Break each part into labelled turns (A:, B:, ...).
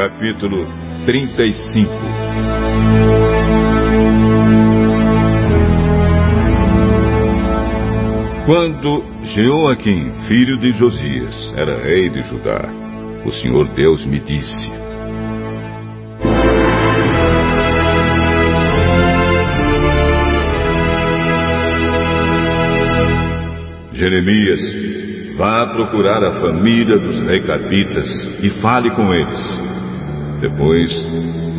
A: Capítulo 35 Quando Jeoaquim, filho de Josias, era rei de Judá, o Senhor Deus me disse: Jeremias, Vá procurar a família dos recabitas e fale com eles. Depois,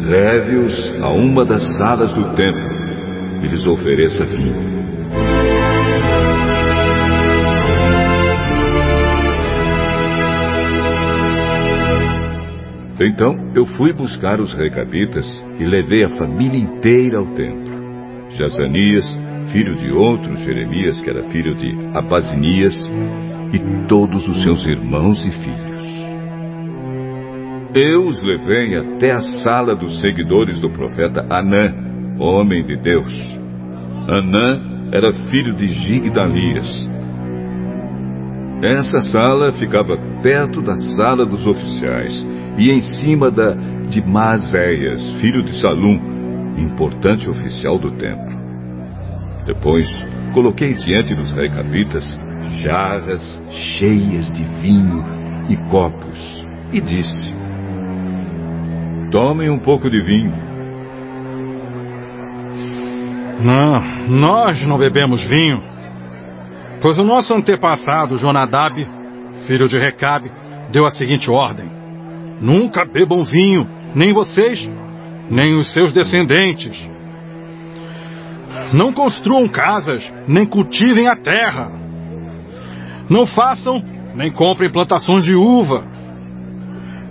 A: leve-os a uma das salas do templo e lhes ofereça vinho. Então eu fui buscar os recabitas e levei a família inteira ao templo. Jazanias, filho de outro Jeremias, que era filho de Abazinias, e todos os seus irmãos e filhos. Eu os levei até a sala dos seguidores do profeta Anã, homem de Deus. Anã era filho de Gigdalias. Essa sala ficava perto da sala dos oficiais e em cima da de Maazéias, filho de Salum, importante oficial do templo. Depois, coloquei diante dos recabitas jarras cheias de vinho e copos, e disse: Tomem um pouco de vinho.
B: Não, nós não bebemos vinho, pois o nosso antepassado Jonadab, filho de Recabe, deu a seguinte ordem: Nunca bebam vinho, nem vocês, nem os seus descendentes. Não construam casas, nem cultivem a terra. Não façam nem comprem plantações de uva.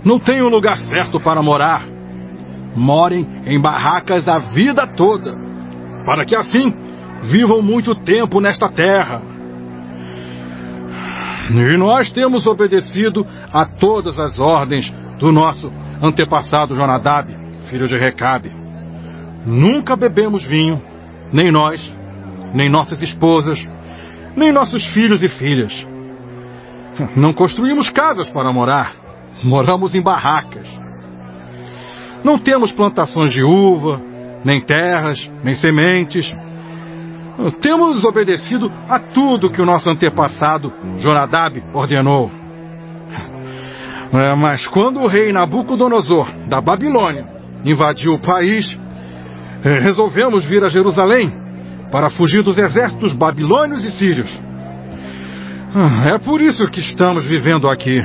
B: Não tenham lugar certo para morar. Morem em barracas a vida toda, para que assim vivam muito tempo nesta terra. E nós temos obedecido a todas as ordens do nosso antepassado Jonadab, filho de Recabe. Nunca bebemos vinho, nem nós, nem nossas esposas, nem nossos filhos e filhas. Não construímos casas para morar. Moramos em barracas. Não temos plantações de uva, nem terras, nem sementes. Temos obedecido a tudo que o nosso antepassado Jonadab ordenou. É, mas quando o rei Nabucodonosor, da Babilônia, invadiu o país, é, resolvemos vir a Jerusalém para fugir dos exércitos babilônios e sírios. Ah, é por isso que estamos vivendo aqui.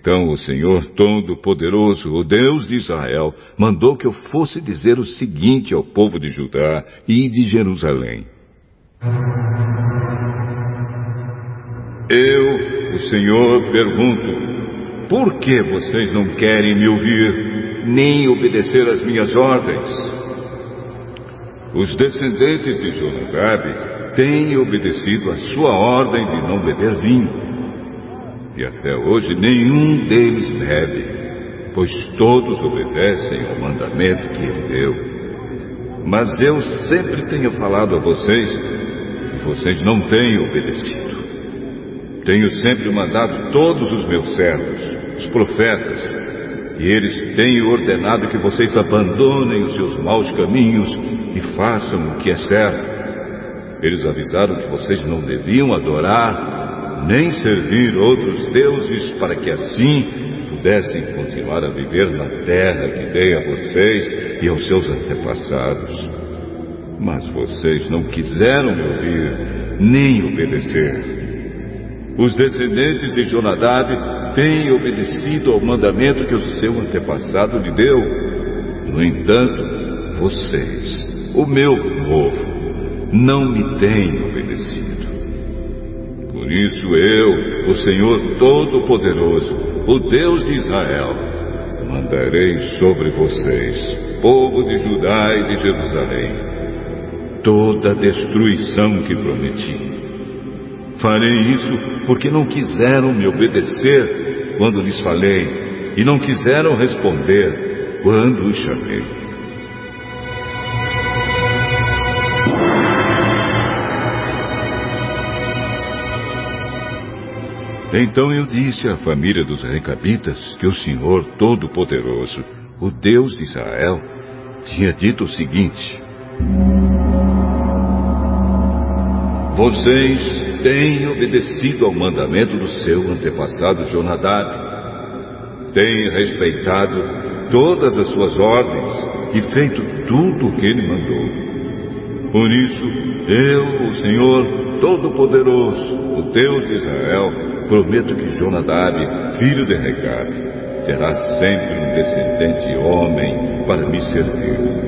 A: Então o Senhor Todo-Poderoso, o Deus de Israel, mandou que eu fosse dizer o seguinte ao povo de Judá e de Jerusalém: Eu, o Senhor, pergunto: por que vocês não querem me ouvir? nem obedecer às minhas ordens. Os descendentes de Jonadab têm obedecido à sua ordem de não beber vinho. E até hoje nenhum deles bebe, pois todos obedecem ao mandamento que ele deu. Mas eu sempre tenho falado a vocês e vocês não têm obedecido. Tenho sempre mandado todos os meus servos, os profetas, e eles têm ordenado que vocês abandonem os seus maus caminhos e façam o que é certo. Eles avisaram que vocês não deviam adorar nem servir outros deuses para que assim pudessem continuar a viver na terra que dei a vocês e aos seus antepassados. Mas vocês não quiseram ouvir nem obedecer. Os descendentes de Jonadab tem obedecido ao mandamento que o seu antepassado lhe deu. No entanto, vocês, o meu povo, não me têm obedecido. Por isso eu, o Senhor Todo-Poderoso, o Deus de Israel, mandarei sobre vocês, povo de Judá e de Jerusalém, toda a destruição que prometi. Farei isso porque não quiseram me obedecer quando lhes falei, e não quiseram responder quando os chamei. Então eu disse à família dos Recabitas que o Senhor Todo-Poderoso, o Deus de Israel, tinha dito o seguinte: Vocês têm obedecido ao mandamento do seu antepassado Jonadab. Têm respeitado todas as suas ordens e feito tudo o que ele mandou. Por isso, eu, o Senhor Todo-Poderoso, o Deus de Israel, prometo que Jonadab, filho de Recabe, terá sempre um descendente homem para me servir.